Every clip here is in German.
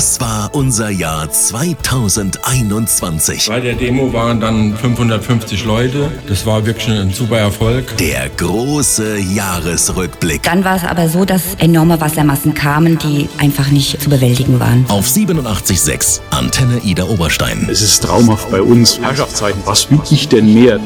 Das war unser Jahr 2021. Bei der Demo waren dann 550 Leute. Das war wirklich ein super Erfolg. Der große Jahresrückblick. Dann war es aber so, dass enorme Wassermassen kamen, die einfach nicht zu bewältigen waren. Auf 87.6 Antenne Ida Oberstein. Es ist traumhaft bei uns. Herrschaftszeiten, was will ich denn mehr?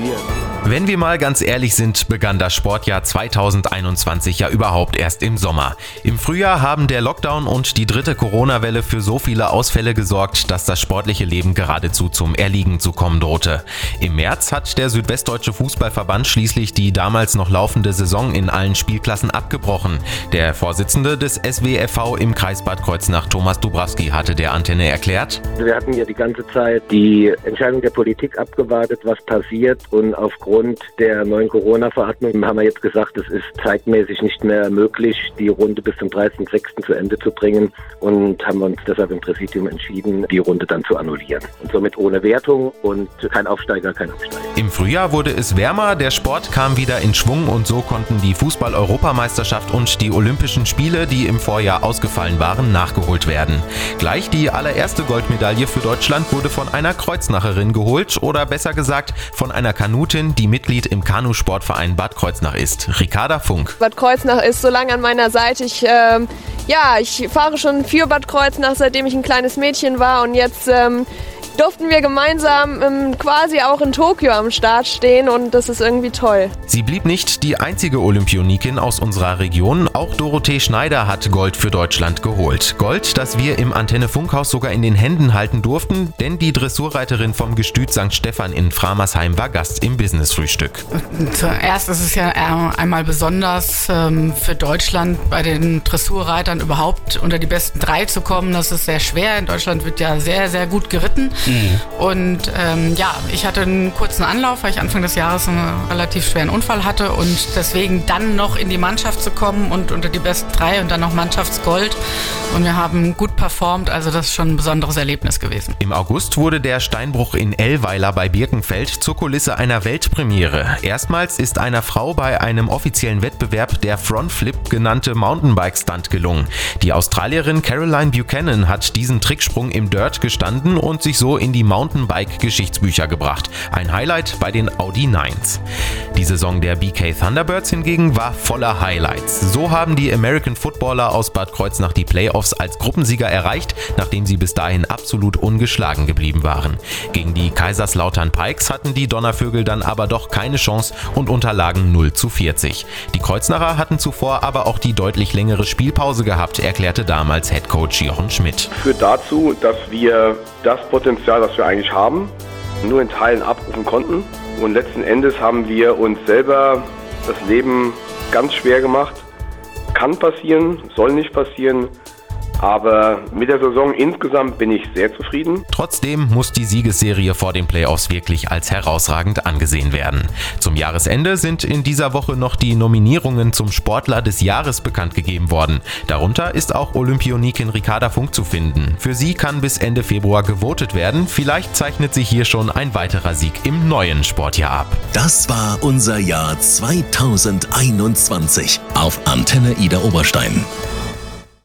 Wenn wir mal ganz ehrlich sind, begann das Sportjahr 2021 ja überhaupt erst im Sommer. Im Frühjahr haben der Lockdown und die dritte Corona-Welle für so viele Ausfälle gesorgt, dass das sportliche Leben geradezu zum Erliegen zu kommen drohte. Im März hat der Südwestdeutsche Fußballverband schließlich die damals noch laufende Saison in allen Spielklassen abgebrochen. Der Vorsitzende des SWFV im Kreis Bad Kreuznach, Thomas Dubrawski, hatte der Antenne erklärt. Wir hatten ja die ganze Zeit die Entscheidung der Politik abgewartet, was passiert und aufgrund Aufgrund der neuen Corona-Verordnung haben wir jetzt gesagt, es ist zeitmäßig nicht mehr möglich, die Runde bis zum 30.06. zu Ende zu bringen und haben uns deshalb im Präsidium entschieden, die Runde dann zu annullieren. Und somit ohne Wertung und kein Aufsteiger, kein Absteiger. Im Frühjahr wurde es wärmer, der Sport kam wieder in Schwung und so konnten die Fußball-Europameisterschaft und die Olympischen Spiele, die im Vorjahr ausgefallen waren, nachgeholt werden. Gleich die allererste Goldmedaille für Deutschland wurde von einer Kreuznacherin geholt oder besser gesagt von einer Kanutin, die die Mitglied im Kanusportverein Bad Kreuznach ist. Ricarda Funk. Bad Kreuznach ist so lange an meiner Seite. Ich, ähm, ja, ich fahre schon für Bad Kreuznach, seitdem ich ein kleines Mädchen war und jetzt ähm, durften wir gemeinsam ähm, quasi auch in Tokio am Start stehen und das ist irgendwie toll. Sie blieb nicht die einzige Olympionikin aus unserer Region. Auch Dorothee Schneider hat Gold für Deutschland geholt. Gold, das wir im Antenne Funkhaus sogar in den Händen halten durften, denn die Dressurreiterin vom Gestüt St. Stephan in Framersheim war Gast im Business-Frühstück. Zuerst ist es ja einmal besonders ähm, für Deutschland bei den Dressurreitern überhaupt unter die besten drei zu kommen. Das ist sehr schwer. In Deutschland wird ja sehr, sehr gut geritten. Mhm. Und ähm, ja, ich hatte einen kurzen Anlauf, weil ich Anfang des Jahres einen relativ schweren Unfall hatte und deswegen dann noch in die Mannschaft zu kommen und unter die besten drei und dann noch Mannschaftsgold. Und wir haben gut performt, also das ist schon ein besonderes Erlebnis gewesen. Im August wurde der Steinbruch in Ellweiler bei Birkenfeld zur Kulisse einer Weltpremiere. Erstmals ist einer Frau bei einem offiziellen Wettbewerb der Frontflip genannte Mountainbike-Stunt gelungen. Die Australierin Caroline Buchanan hat diesen Tricksprung im Dirt gestanden und sich so in die Mountainbike-Geschichtsbücher gebracht. Ein Highlight bei den Audi 9s. Die Saison der BK Thunderbirds hingegen war voller Highlights. So haben die American Footballer aus Bad Kreuznach die Playoffs als Gruppensieger erreicht, nachdem sie bis dahin absolut ungeschlagen geblieben waren. Gegen die Kaiserslautern Pikes hatten die Donnervögel dann aber doch keine Chance und unterlagen 0 zu 40. Die Kreuznacher hatten zuvor aber auch die deutlich längere Spielpause gehabt, erklärte damals Head Coach Jochen Schmidt. Führt dazu, dass wir das Potenzial, das wir eigentlich haben, nur in Teilen abrufen konnten. Und letzten Endes haben wir uns selber das Leben ganz schwer gemacht. Kann passieren, soll nicht passieren. Aber mit der Saison insgesamt bin ich sehr zufrieden. Trotzdem muss die Siegesserie vor den Playoffs wirklich als herausragend angesehen werden. Zum Jahresende sind in dieser Woche noch die Nominierungen zum Sportler des Jahres bekannt gegeben worden. Darunter ist auch Olympionikin Ricarda Funk zu finden. Für sie kann bis Ende Februar gewotet werden. Vielleicht zeichnet sich hier schon ein weiterer Sieg im neuen Sportjahr ab. Das war unser Jahr 2021 auf Antenne Ida Oberstein.